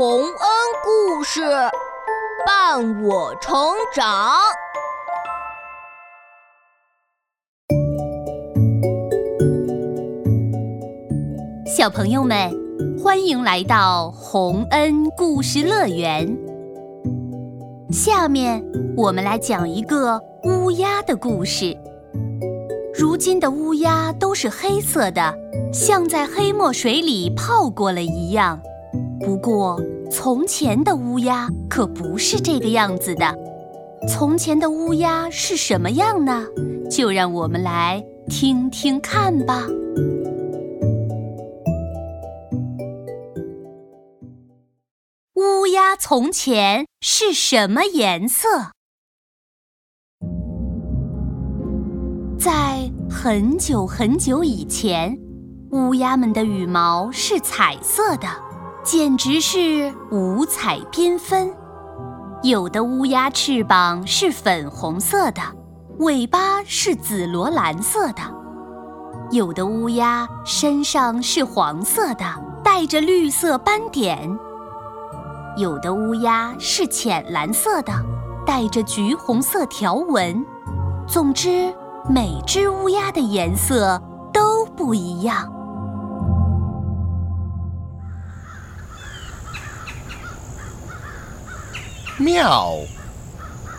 洪恩故事伴我成长。小朋友们，欢迎来到洪恩故事乐园。下面我们来讲一个乌鸦的故事。如今的乌鸦都是黑色的，像在黑墨水里泡过了一样。不过，从前的乌鸦可不是这个样子的。从前的乌鸦是什么样呢？就让我们来听听看吧。乌鸦从前是什么颜色？在很久很久以前，乌鸦们的羽毛是彩色的，简直是五彩缤纷。有的乌鸦翅膀是粉红色的，尾巴是紫罗兰色的；有的乌鸦身上是黄色的，带着绿色斑点；有的乌鸦是浅蓝色的，带着橘红色条纹。总之。每只乌鸦的颜色都不一样。妙，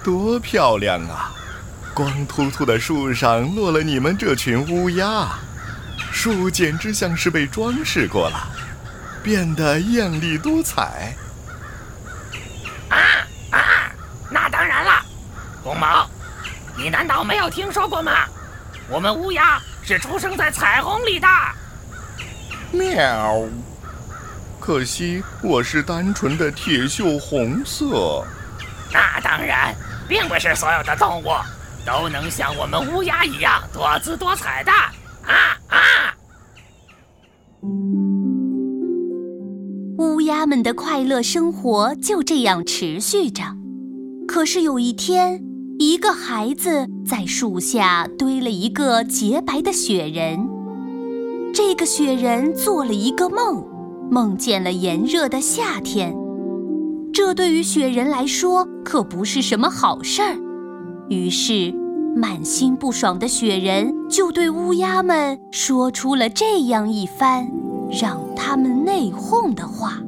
多漂亮啊！光秃秃的树上落了你们这群乌鸦，树简直像是被装饰过了，变得艳丽多彩。啊啊！那当然了，红毛。你难道没有听说过吗？我们乌鸦是出生在彩虹里的。喵！可惜我是单纯的铁锈红色。那当然，并不是所有的动物都能像我们乌鸦一样多姿多彩的。啊啊！乌鸦们的快乐生活就这样持续着。可是有一天。一个孩子在树下堆了一个洁白的雪人。这个雪人做了一个梦，梦见了炎热的夏天。这对于雪人来说可不是什么好事儿。于是，满心不爽的雪人就对乌鸦们说出了这样一番让他们内讧的话。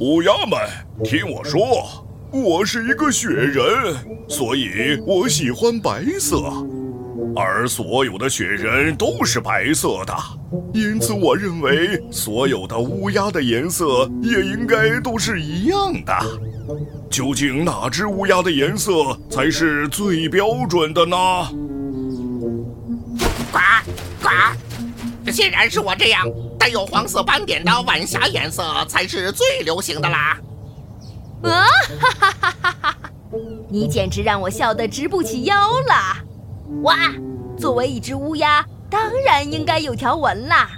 乌鸦们，听我说，我是一个雪人，所以我喜欢白色，而所有的雪人都是白色的，因此我认为所有的乌鸦的颜色也应该都是一样的。究竟哪只乌鸦的颜色才是最标准的呢？呱呱，显然是我这样。带有黄色斑点的晚霞颜色才是最流行的啦！啊哈哈哈哈哈！你简直让我笑得直不起腰了！哇，作为一只乌鸦，当然应该有条纹啦，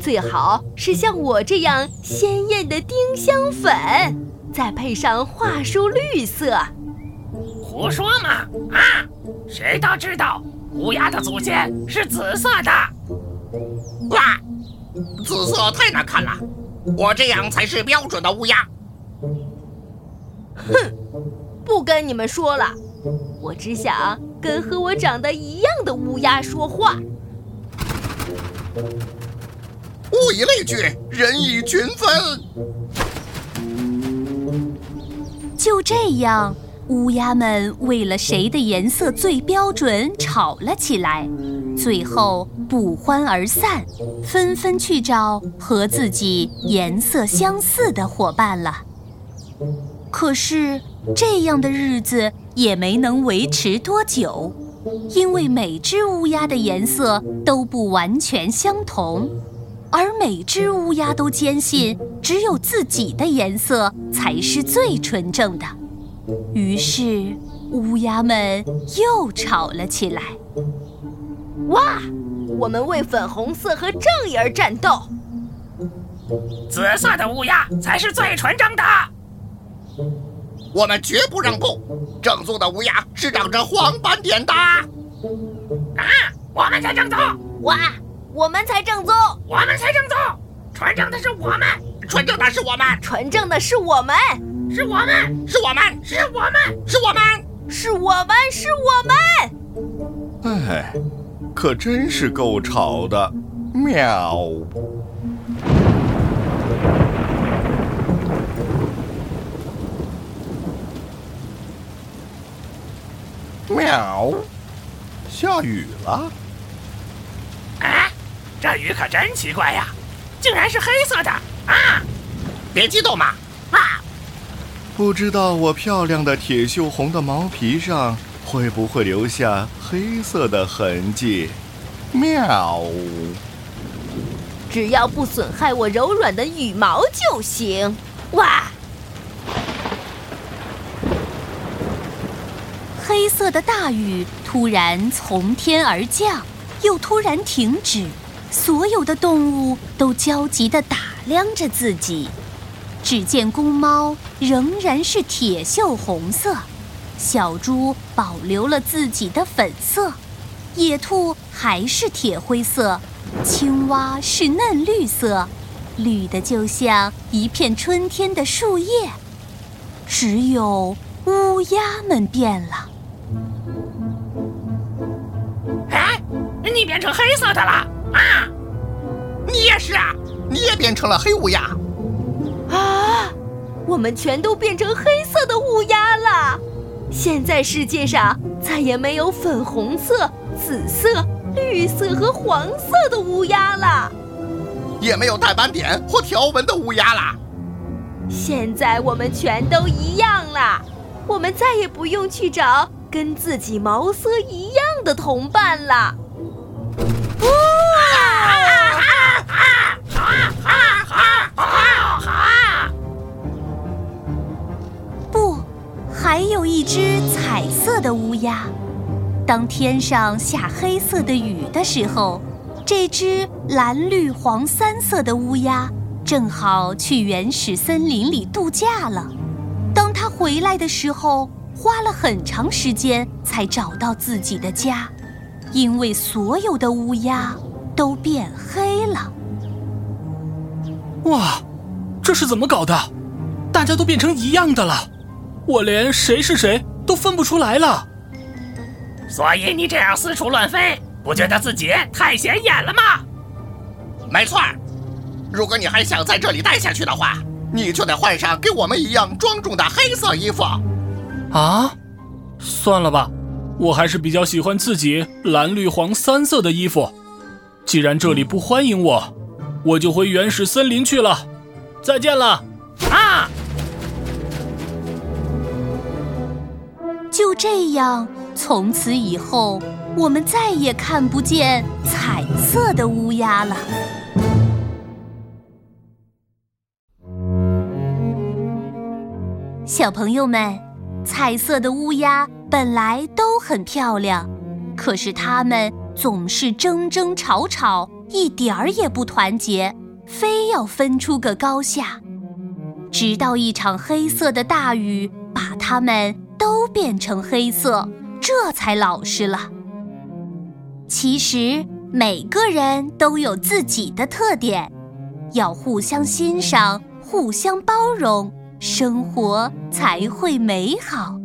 最好是像我这样鲜艳的丁香粉，再配上桦树绿色。胡说嘛！啊，谁都知道乌鸦的祖先是紫色的。哇！紫色太难看了，我这样才是标准的乌鸦。哼，不跟你们说了，我只想跟和我长得一样的乌鸦说话。物以类聚，人以群分。就这样。乌鸦们为了谁的颜色最标准吵了起来，最后不欢而散，纷纷去找和自己颜色相似的伙伴了。可是这样的日子也没能维持多久，因为每只乌鸦的颜色都不完全相同，而每只乌鸦都坚信只有自己的颜色才是最纯正的。于是，乌鸦们又吵了起来。哇！我们为粉红色和正义而战斗。紫色的乌鸦才是最纯正的。我们绝不让步。正宗的乌鸦是长着黄斑点的。啊我们才正宗！哇，我们才正宗！我们才正宗！纯正的是我们，纯正的是我们，纯正的是我们，是我们，是我们，是我们，是我们，是我们，是我们！哎，可真是够吵的！喵。喵，下雨了。啊，这雨可真奇怪呀，竟然是黑色的啊！别激动嘛，啊！不知道我漂亮的铁锈红的毛皮上会不会留下黑色的痕迹？喵，只要不损害我柔软的羽毛就行。哇！黑色的大雨突然从天而降，又突然停止，所有的动物都焦急地打量着自己。只见公猫仍然是铁锈红色，小猪保留了自己的粉色，野兔还是铁灰色，青蛙是嫩绿色，绿的就像一片春天的树叶。只有乌鸦们变了。你变成黑色的了啊！你也是啊，你也变成了黑乌鸦啊！我们全都变成黑色的乌鸦了。现在世界上再也没有粉红色、紫色、绿色和黄色的乌鸦了，也没有带斑点或条纹的乌鸦了。现在我们全都一样了，我们再也不用去找跟自己毛色一样的同伴了。的乌鸦。当天上下黑色的雨的时候，这只蓝绿黄三色的乌鸦正好去原始森林里度假了。当它回来的时候，花了很长时间才找到自己的家。因为所有的乌鸦都变黑了。哇，这是怎么搞的？大家都变成一样的了，我连谁是谁都分不出来了。所以你这样四处乱飞，不觉得自己太显眼了吗？没错，如果你还想在这里待下去的话，你就得换上跟我们一样庄重的黑色衣服。啊，算了吧。我还是比较喜欢自己蓝绿黄三色的衣服。既然这里不欢迎我，我就回原始森林去了。再见了，啊！就这样，从此以后，我们再也看不见彩色的乌鸦了。小朋友们，彩色的乌鸦。本来都很漂亮，可是它们总是争争吵吵，一点儿也不团结，非要分出个高下。直到一场黑色的大雨把它们都变成黑色，这才老实了。其实每个人都有自己的特点，要互相欣赏，互相包容，生活才会美好。